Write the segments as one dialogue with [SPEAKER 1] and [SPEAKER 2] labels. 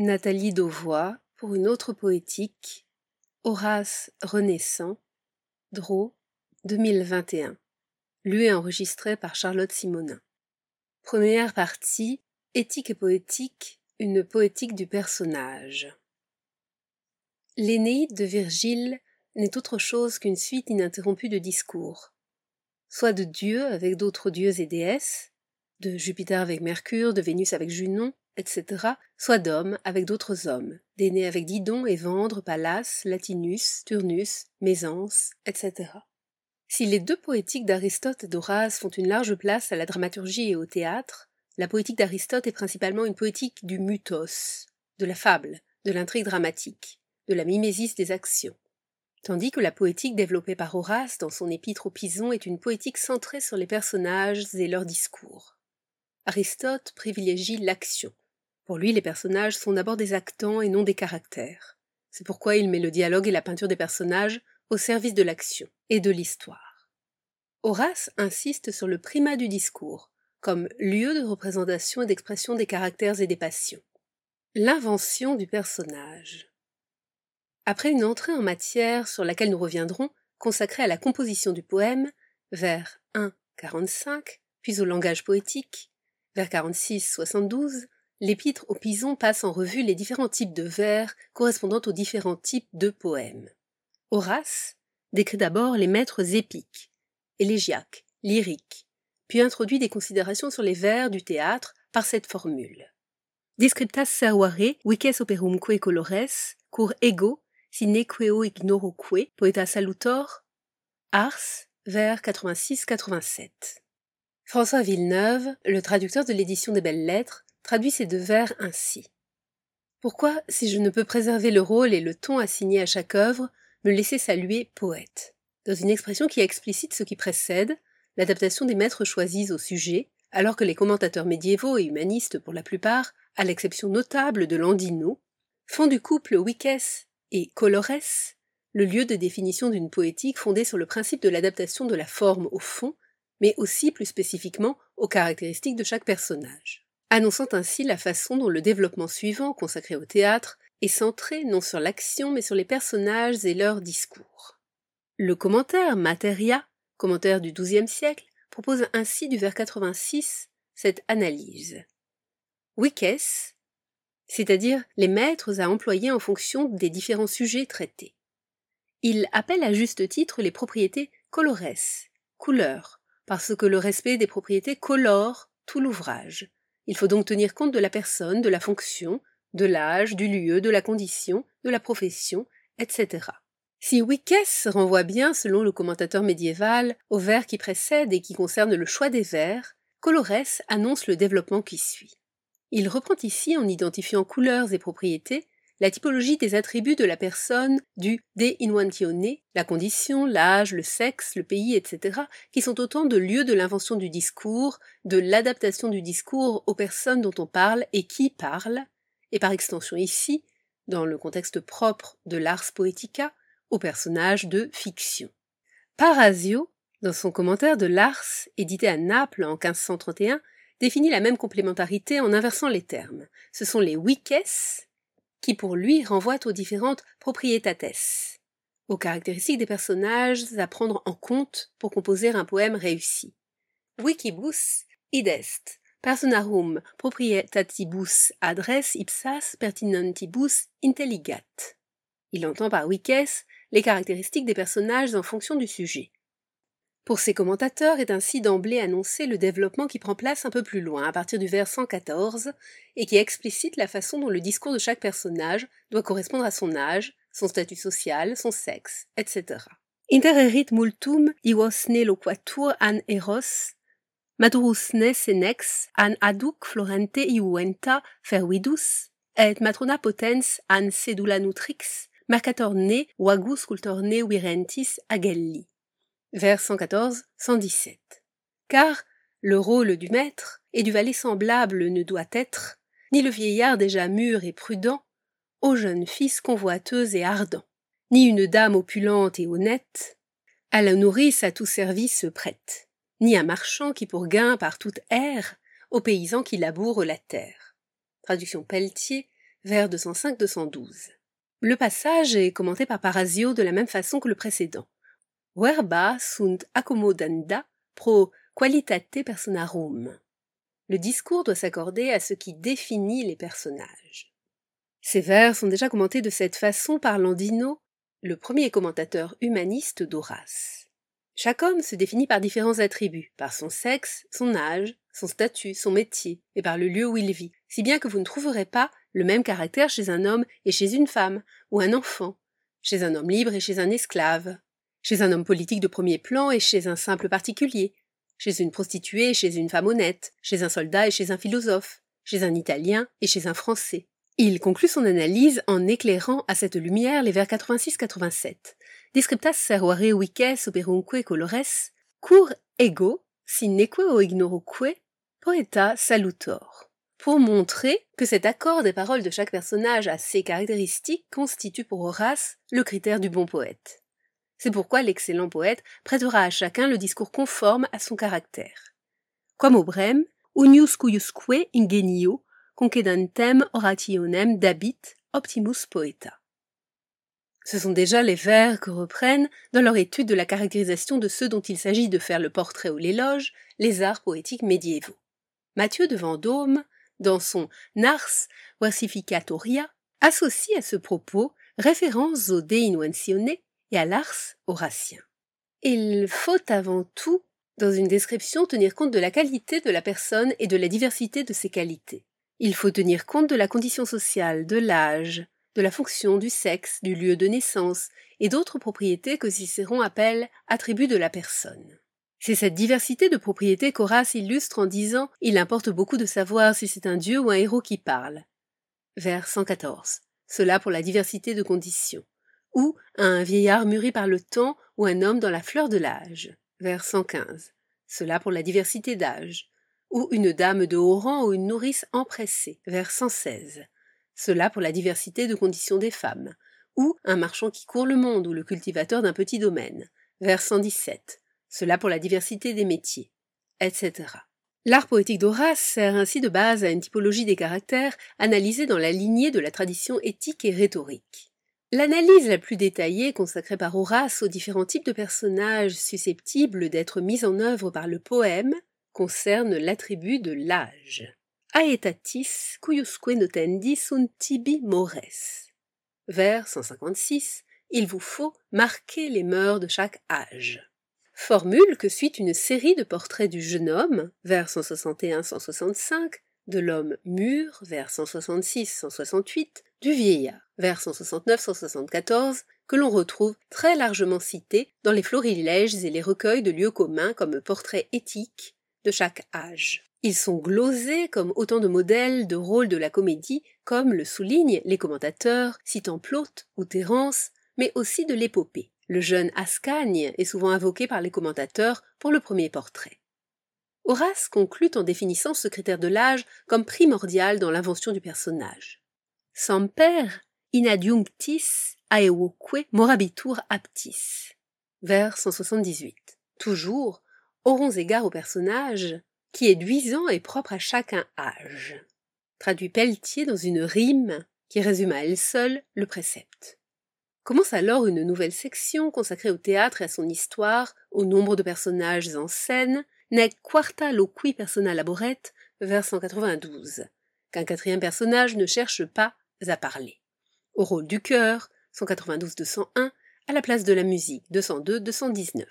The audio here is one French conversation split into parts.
[SPEAKER 1] Nathalie Dauvois pour une autre poétique, Horace Renaissant, Draw, 2021. Lu et enregistré par Charlotte Simonin. Première partie, Éthique et poétique, une poétique du personnage. L'Énéide de Virgile n'est autre chose qu'une suite ininterrompue de discours, soit de dieux avec d'autres dieux et déesses, de Jupiter avec Mercure, de Vénus avec Junon, etc., soit d'hommes avec d'autres hommes, d'aînés avec Didon, Évandre, Pallas, Latinus, Turnus, Mésence, etc. Si les deux poétiques d'Aristote et d'Horace font une large place à la dramaturgie et au théâtre, la poétique d'Aristote est principalement une poétique du mythos, de la fable, de l'intrigue dramatique, de la mimésis des actions. Tandis que la poétique développée par Horace dans son épître aux Pisons est une poétique centrée sur les personnages et leurs discours. Aristote privilégie l'action, pour lui, les personnages sont d'abord des actants et non des caractères. C'est pourquoi il met le dialogue et la peinture des personnages au service de l'action et de l'histoire. Horace insiste sur le primat du discours, comme lieu de représentation et d'expression des caractères et des passions. L'invention du personnage. Après une entrée en matière sur laquelle nous reviendrons, consacrée à la composition du poème, vers 1.45, puis au langage poétique, vers 46.72, l'épître aux Pisons passe en revue les différents types de vers correspondant aux différents types de poèmes. Horace décrit d'abord les maîtres épiques, élégiaques, lyriques, puis introduit des considérations sur les vers du théâtre par cette formule. Descriptas servare, vices operumque colores, cur ego, sine queo ignoroque, poeta salutor, ars, vers 86-87. François Villeneuve, le traducteur de l'édition des Belles Lettres, traduit ces deux vers ainsi. Pourquoi, si je ne peux préserver le rôle et le ton assigné à chaque œuvre, me laisser saluer poète? Dans une expression qui explicite ce qui précède, l'adaptation des maîtres choisis au sujet, alors que les commentateurs médiévaux et humanistes pour la plupart, à l'exception notable de Landino, font du couple Wikes et Colores le lieu de définition d'une poétique fondée sur le principe de l'adaptation de la forme au fond, mais aussi plus spécifiquement aux caractéristiques de chaque personnage annonçant ainsi la façon dont le développement suivant, consacré au théâtre, est centré non sur l'action mais sur les personnages et leurs discours. Le commentaire Materia, commentaire du XIIe siècle, propose ainsi du vers 86 cette analyse. Wikes, c'est-à-dire les maîtres à employer en fonction des différents sujets traités. Il appelle à juste titre les propriétés colores, couleurs, parce que le respect des propriétés colore tout l'ouvrage, il faut donc tenir compte de la personne, de la fonction, de l'âge, du lieu, de la condition, de la profession, etc. Si Wickes renvoie bien, selon le commentateur médiéval, au vers qui précède et qui concerne le choix des vers, Colores annonce le développement qui suit. Il reprend ici, en identifiant couleurs et propriétés, la typologie des attributs de la personne du de inventione, la condition, l'âge, le sexe, le pays, etc., qui sont autant de lieux de l'invention du discours, de l'adaptation du discours aux personnes dont on parle et qui parlent, et par extension ici, dans le contexte propre de l'ars poetica, aux personnages de fiction. Parasio, dans son commentaire de l'ars, édité à Naples en 1531, définit la même complémentarité en inversant les termes. Ce sont les qui pour lui renvoient aux différentes propriétates, aux caractéristiques des personnages à prendre en compte pour composer un poème réussi. Wikibus id est, personarum proprietatibus adres ipsas pertinentibus intelligat. Il entend par wikes les caractéristiques des personnages en fonction du sujet. Pour ses commentateurs est ainsi d'emblée annoncé le développement qui prend place un peu plus loin, à partir du vers 114, et qui explicite la façon dont le discours de chaque personnage doit correspondre à son âge, son statut social, son sexe, etc. Intererit multum iosne loquatur an eros, madurusne senex an aduc florente iuenta fervidus, et matrona potens an sedula nutrix, mercator ne vagus cultorne virentis agelli vers 114-117. Car le rôle du maître et du valet semblable ne doit être ni le vieillard déjà mûr et prudent, au jeune fils convoiteux et ardent, ni une dame opulente et honnête, à la nourrice à tout service prête, ni un marchand qui pour gain par toute air, aux paysans qui labourent la terre. Traduction Pelletier, vers 205-212. Le passage est commenté par Parasio de la même façon que le précédent. Verba sunt accomodanda pro qualitate personarum. Le discours doit s'accorder à ce qui définit les personnages. Ces vers sont déjà commentés de cette façon par Landino, le premier commentateur humaniste d'Horace. Chaque homme se définit par différents attributs, par son sexe, son âge, son statut, son métier, et par le lieu où il vit, si bien que vous ne trouverez pas le même caractère chez un homme et chez une femme, ou un enfant, chez un homme libre et chez un esclave, chez un homme politique de premier plan et chez un simple particulier, chez une prostituée et chez une femme honnête, chez un soldat et chez un philosophe, chez un Italien et chez un Français. Il conclut son analyse en éclairant à cette lumière les vers 86-87, Descriptas servare vices operunque colores, cur ego, sineque o ignoroque, poeta salutor. Pour montrer que cet accord des paroles de chaque personnage à ses caractéristiques constitue pour Horace le critère du bon poète. C'est pourquoi l'excellent poète prêtera à chacun le discours conforme à son caractère. Quam obrem, unius cuiusque ingenio concedantem orationem dabit optimus poeta. Ce sont déjà les vers que reprennent, dans leur étude de la caractérisation de ceux dont il s'agit de faire le portrait ou l'éloge, les arts poétiques médiévaux. Mathieu de Vendôme, dans son Nars Versificatoria, associe à ce propos référence au De et à l'ars horatien. Il faut avant tout, dans une description, tenir compte de la qualité de la personne et de la diversité de ses qualités. Il faut tenir compte de la condition sociale, de l'âge, de la fonction, du sexe, du lieu de naissance et d'autres propriétés que Cicéron appelle attributs de la personne. C'est cette diversité de propriétés qu'Horace illustre en disant Il importe beaucoup de savoir si c'est un dieu ou un héros qui parle. Vers 114. Cela pour la diversité de conditions. Ou un vieillard mûri par le temps ou un homme dans la fleur de l'âge. Vers 115. Cela pour la diversité d'âge. Ou une dame de haut rang ou une nourrice empressée. Vers 116 cela pour la diversité de conditions des femmes, ou un marchand qui court le monde ou le cultivateur d'un petit domaine, vers 117, cela pour la diversité des métiers, etc. L'art poétique d'Horace sert ainsi de base à une typologie des caractères analysée dans la lignée de la tradition éthique et rhétorique. L'analyse la plus détaillée consacrée par Horace aux différents types de personnages susceptibles d'être mis en œuvre par le poème concerne l'attribut de l'âge aetatis cuiusque notendi sunt tibi mores. Vers 156, il vous faut marquer les mœurs de chaque âge. Formule que suit une série de portraits du jeune homme, vers 161-165, de l'homme mûr, vers 166-168, du vieillard, vers 169-174, que l'on retrouve très largement cités dans les florilèges et les recueils de lieux communs comme portraits éthiques de chaque âge. Ils sont glosés comme autant de modèles de rôles de la comédie, comme le soulignent les commentateurs, citant Plaute ou Terence, mais aussi de l'épopée. Le jeune Ascagne est souvent invoqué par les commentateurs pour le premier portrait. Horace conclut en définissant ce critère de l'âge comme primordial dans l'invention du personnage. Semper inadjunctis aevoque morabitur aptis. Vers 178. Toujours, aurons égard au personnage, qui est duisant et propre à chacun âge. Traduit Pelletier dans une rime qui résume à elle seule le précepte. Commence alors une nouvelle section consacrée au théâtre et à son histoire, au nombre de personnages en scène, nec quarta loqui persona laboret, vers 192, qu'un quatrième personnage ne cherche pas à parler. Au rôle du cœur, 192-201, à la place de la musique, 202-219.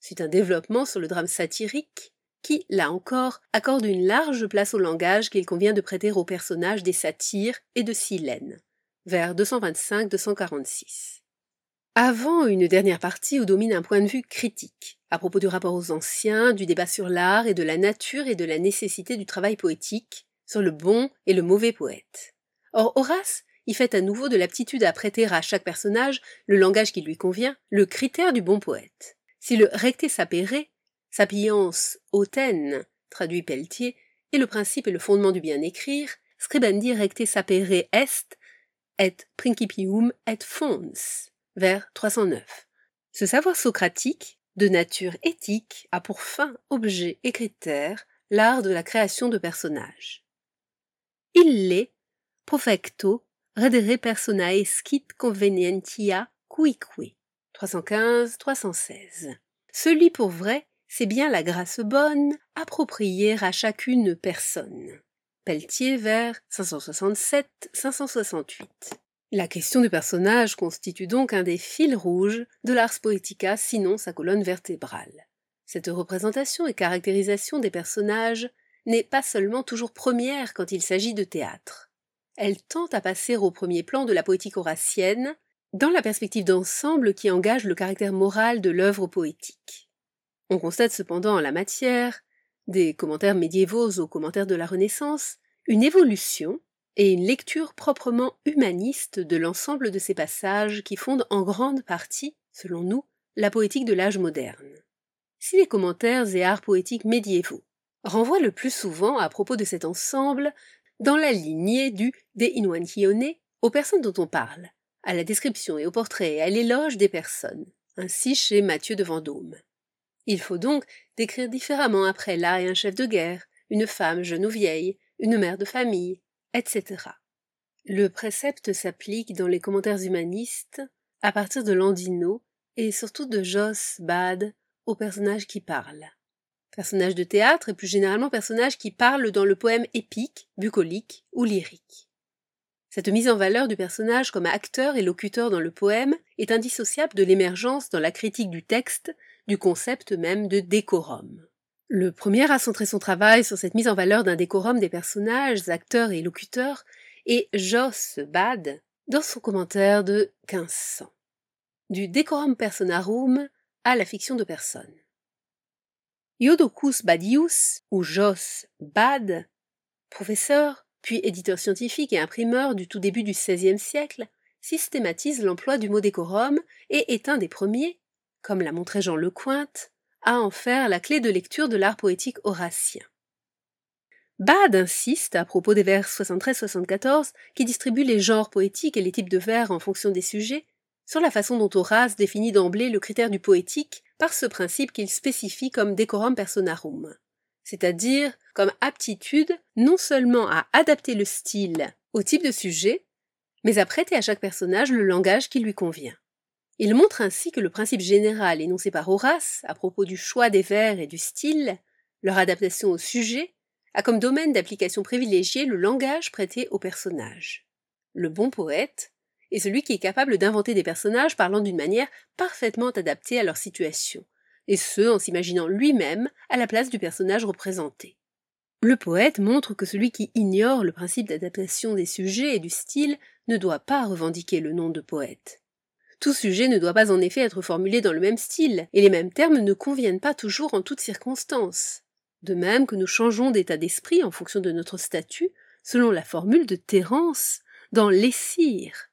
[SPEAKER 1] Suite un développement sur le drame satirique, qui, là encore, accorde une large place au langage qu'il convient de prêter aux personnages des satyres et de Silène, vers 225-246. Avant une dernière partie où domine un point de vue critique, à propos du rapport aux anciens, du débat sur l'art et de la nature et de la nécessité du travail poétique, sur le bon et le mauvais poète. Or Horace y fait à nouveau de l'aptitude à prêter à chaque personnage le langage qui lui convient, le critère du bon poète. Si le recte sapere Sapiens hautaine, traduit Pelletier, est le principe et le fondement du bien écrire, scribendi recte sapere est, et principium et fons, vers 309. Ce savoir socratique, de nature éthique, a pour fin, objet et critère l'art de la création de personnages. Il l'est, profecto, redere personae scit convenientia cuique. 315-316. Celui pour vrai, c'est bien la grâce bonne, appropriée à chacune personne. Pelletier vers 567-568. La question du personnage constitue donc un des fils rouges de l'ars poetica, sinon sa colonne vertébrale. Cette représentation et caractérisation des personnages n'est pas seulement toujours première quand il s'agit de théâtre. Elle tente à passer au premier plan de la poétique horacienne, dans la perspective d'ensemble qui engage le caractère moral de l'œuvre poétique. On constate cependant en la matière, des commentaires médiévaux aux commentaires de la Renaissance, une évolution et une lecture proprement humaniste de l'ensemble de ces passages qui fondent en grande partie, selon nous, la poétique de l'âge moderne. Si les commentaires et arts poétiques médiévaux renvoient le plus souvent à propos de cet ensemble dans la lignée du De Inuantione aux personnes dont on parle, à la description et au portrait et à l'éloge des personnes, ainsi chez Mathieu de Vendôme. Il faut donc décrire différemment après là et un chef de guerre, une femme jeune ou vieille, une mère de famille, etc. Le précepte s'applique dans les commentaires humanistes à partir de Landino et surtout de Joss Bad aux personnages qui parlent. Personnages de théâtre et plus généralement personnages qui parlent dans le poème épique, bucolique ou lyrique. Cette mise en valeur du personnage comme acteur et locuteur dans le poème est indissociable de l'émergence dans la critique du texte du concept même de décorum. Le premier à centrer son travail sur cette mise en valeur d'un décorum des personnages, acteurs et locuteurs est Joss Bad dans son commentaire de 1500. Du décorum personarum à la fiction de personne. Iodocus Badius, ou Joss Bad, professeur, puis éditeur scientifique et imprimeur du tout début du XVIe siècle, systématise l'emploi du mot décorum et est un des premiers, comme l'a montré Jean Lecointe, à en faire la clé de lecture de l'art poétique horatien. Bade insiste, à propos des vers 73-74, qui distribuent les genres poétiques et les types de vers en fonction des sujets, sur la façon dont Horace définit d'emblée le critère du poétique par ce principe qu'il spécifie comme decorum personarum, c'est-à-dire comme aptitude non seulement à adapter le style au type de sujet, mais à prêter à chaque personnage le langage qui lui convient. Il montre ainsi que le principe général énoncé par Horace à propos du choix des vers et du style, leur adaptation au sujet, a comme domaine d'application privilégié le langage prêté aux personnages. Le bon poète est celui qui est capable d'inventer des personnages parlant d'une manière parfaitement adaptée à leur situation, et ce en s'imaginant lui-même à la place du personnage représenté. Le poète montre que celui qui ignore le principe d'adaptation des sujets et du style ne doit pas revendiquer le nom de poète. Tout sujet ne doit pas en effet être formulé dans le même style, et les mêmes termes ne conviennent pas toujours en toutes circonstances. De même que nous changeons d'état d'esprit en fonction de notre statut, selon la formule de Terence dans L'Essire.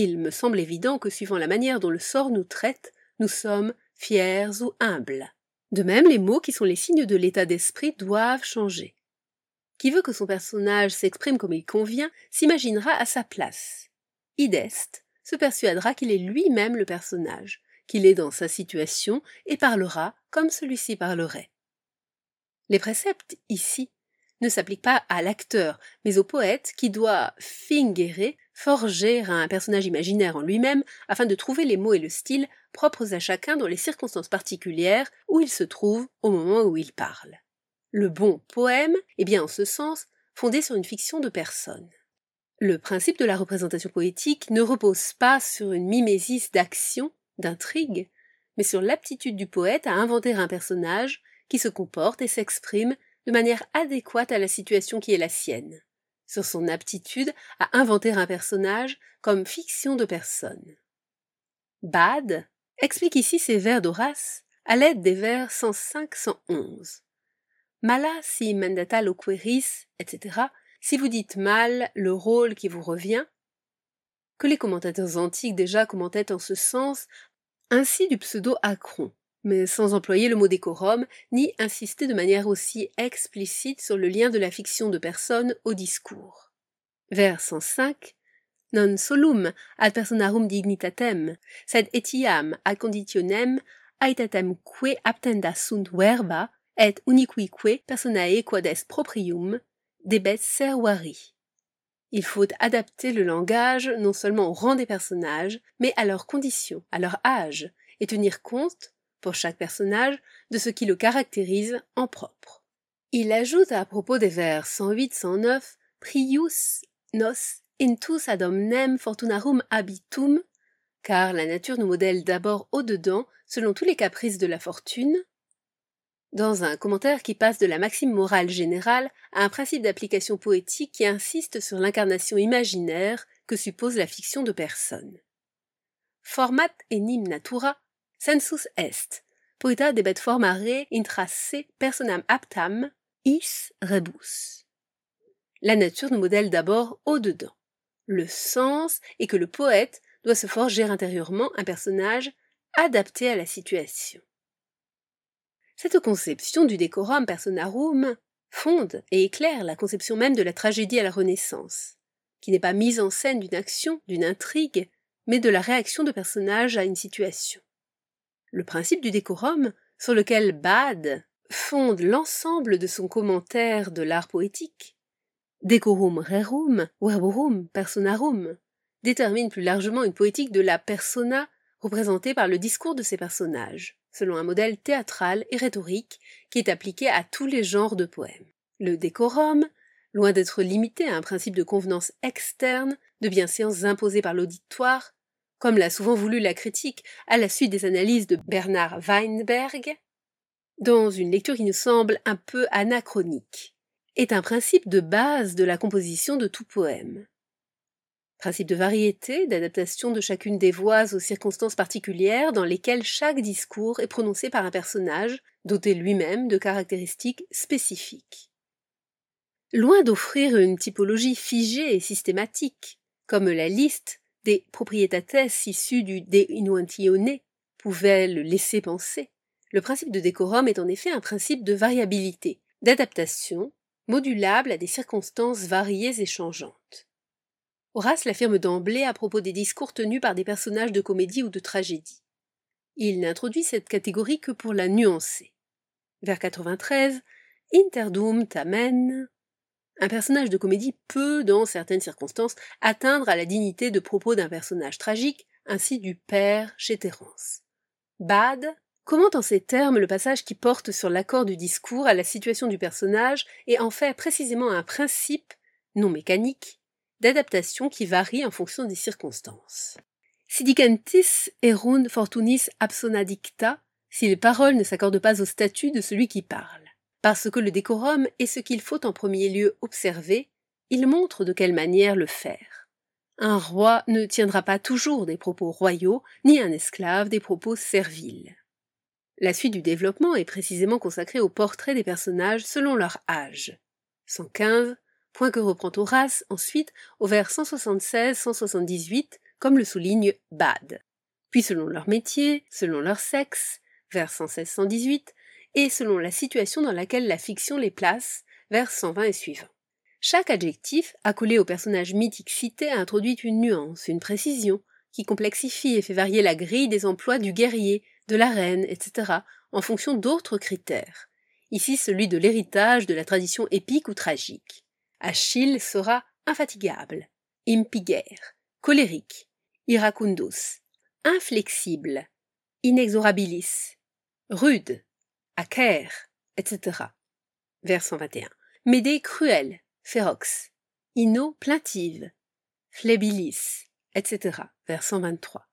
[SPEAKER 1] Il me semble évident que suivant la manière dont le sort nous traite, nous sommes fiers ou humbles. De même, les mots qui sont les signes de l'état d'esprit doivent changer. Qui veut que son personnage s'exprime comme il convient s'imaginera à sa place. Ideste se persuadera qu'il est lui-même le personnage, qu'il est dans sa situation et parlera comme celui-ci parlerait. Les préceptes, ici, ne s'appliquent pas à l'acteur, mais au poète qui doit fingere, forger un personnage imaginaire en lui-même afin de trouver les mots et le style propres à chacun dans les circonstances particulières où il se trouve au moment où il parle. Le bon poème est bien en ce sens fondé sur une fiction de personne. Le principe de la représentation poétique ne repose pas sur une mimésis d'action, d'intrigue, mais sur l'aptitude du poète à inventer un personnage qui se comporte et s'exprime de manière adéquate à la situation qui est la sienne, sur son aptitude à inventer un personnage comme fiction de personne. Bade explique ici ces vers d'Horace à l'aide des vers 105-111. Mala si mandata loqueris, etc., si vous dites mal le rôle qui vous revient, que les commentateurs antiques déjà commentaient en ce sens, ainsi du pseudo-acron, mais sans employer le mot décorum, ni insister de manière aussi explicite sur le lien de la fiction de personne au discours. Vers 105, non solum ad personarum dignitatem, sed etiam ad conditionem aetatem que aptenda sunt verba, et uniquique personae quod proprium, des bêtes serwari. Il faut adapter le langage non seulement au rang des personnages, mais à leurs conditions, à leur âge, et tenir compte, pour chaque personnage, de ce qui le caractérise en propre. Il ajoute à propos des vers 108-109 Prius nos intus ad omnem fortunarum habitum, car la nature nous modèle d'abord au-dedans, selon tous les caprices de la fortune, dans un commentaire qui passe de la maxime morale générale à un principe d'application poétique qui insiste sur l'incarnation imaginaire que suppose la fiction de personnes. Format enim natura sensus est, poeta debet formare intra se personam aptam, is rebus. La nature nous modèle d'abord au-dedans. Le sens est que le poète doit se forger intérieurement un personnage adapté à la situation. Cette conception du décorum personarum fonde et éclaire la conception même de la tragédie à la Renaissance, qui n'est pas mise en scène d'une action, d'une intrigue, mais de la réaction de personnages à une situation. Le principe du décorum, sur lequel Bade fonde l'ensemble de son commentaire de l'art poétique, decorum rerum, verborum personarum, détermine plus largement une poétique de la persona représentée par le discours de ses personnages selon un modèle théâtral et rhétorique qui est appliqué à tous les genres de poèmes. Le décorum, loin d'être limité à un principe de convenance externe, de bienséance imposée par l'auditoire, comme l'a souvent voulu la critique à la suite des analyses de Bernard Weinberg, dans une lecture qui nous semble un peu anachronique, est un principe de base de la composition de tout poème. Principe de variété, d'adaptation de chacune des voix aux circonstances particulières dans lesquelles chaque discours est prononcé par un personnage, doté lui-même de caractéristiques spécifiques. Loin d'offrir une typologie figée et systématique, comme la liste des propriétates issus du De Inuantione pouvait le laisser penser, le principe de décorum est en effet un principe de variabilité, d'adaptation, modulable à des circonstances variées et changeantes. Horace l'affirme d'emblée à propos des discours tenus par des personnages de comédie ou de tragédie. Il n'introduit cette catégorie que pour la nuancer. Vers 93, Interdum tamen. Un personnage de comédie peut, dans certaines circonstances, atteindre à la dignité de propos d'un personnage tragique, ainsi du père chez Terence. Bad commente en ces termes le passage qui porte sur l'accord du discours à la situation du personnage et en fait précisément un principe, non mécanique, d'adaptation qui varie en fonction des circonstances? Sidicantis erunt fortunis absonadicta, si les paroles ne s'accordent pas au statut de celui qui parle. Parce que le décorum est ce qu'il faut en premier lieu observer, il montre de quelle manière le faire. Un roi ne tiendra pas toujours des propos royaux, ni un esclave des propos serviles. La suite du développement est précisément consacrée au portrait des personnages selon leur âge. 115, point que reprend Horace ensuite au vers 176-178, comme le souligne Bade. Puis selon leur métier, selon leur sexe, vers 116-118, et selon la situation dans laquelle la fiction les place, vers 120 et suivant. Chaque adjectif, accolé au personnage mythique cité, introduit une nuance, une précision, qui complexifie et fait varier la grille des emplois du guerrier, de la reine, etc., en fonction d'autres critères. Ici celui de l'héritage de la tradition épique ou tragique. Achille sera infatigable, impiger, colérique, iracundus, inflexible, inexorabilis, rude, acer, etc. Vers 121. Médée cruelle, férox, ino plaintive, flebilis, etc. Vers 123.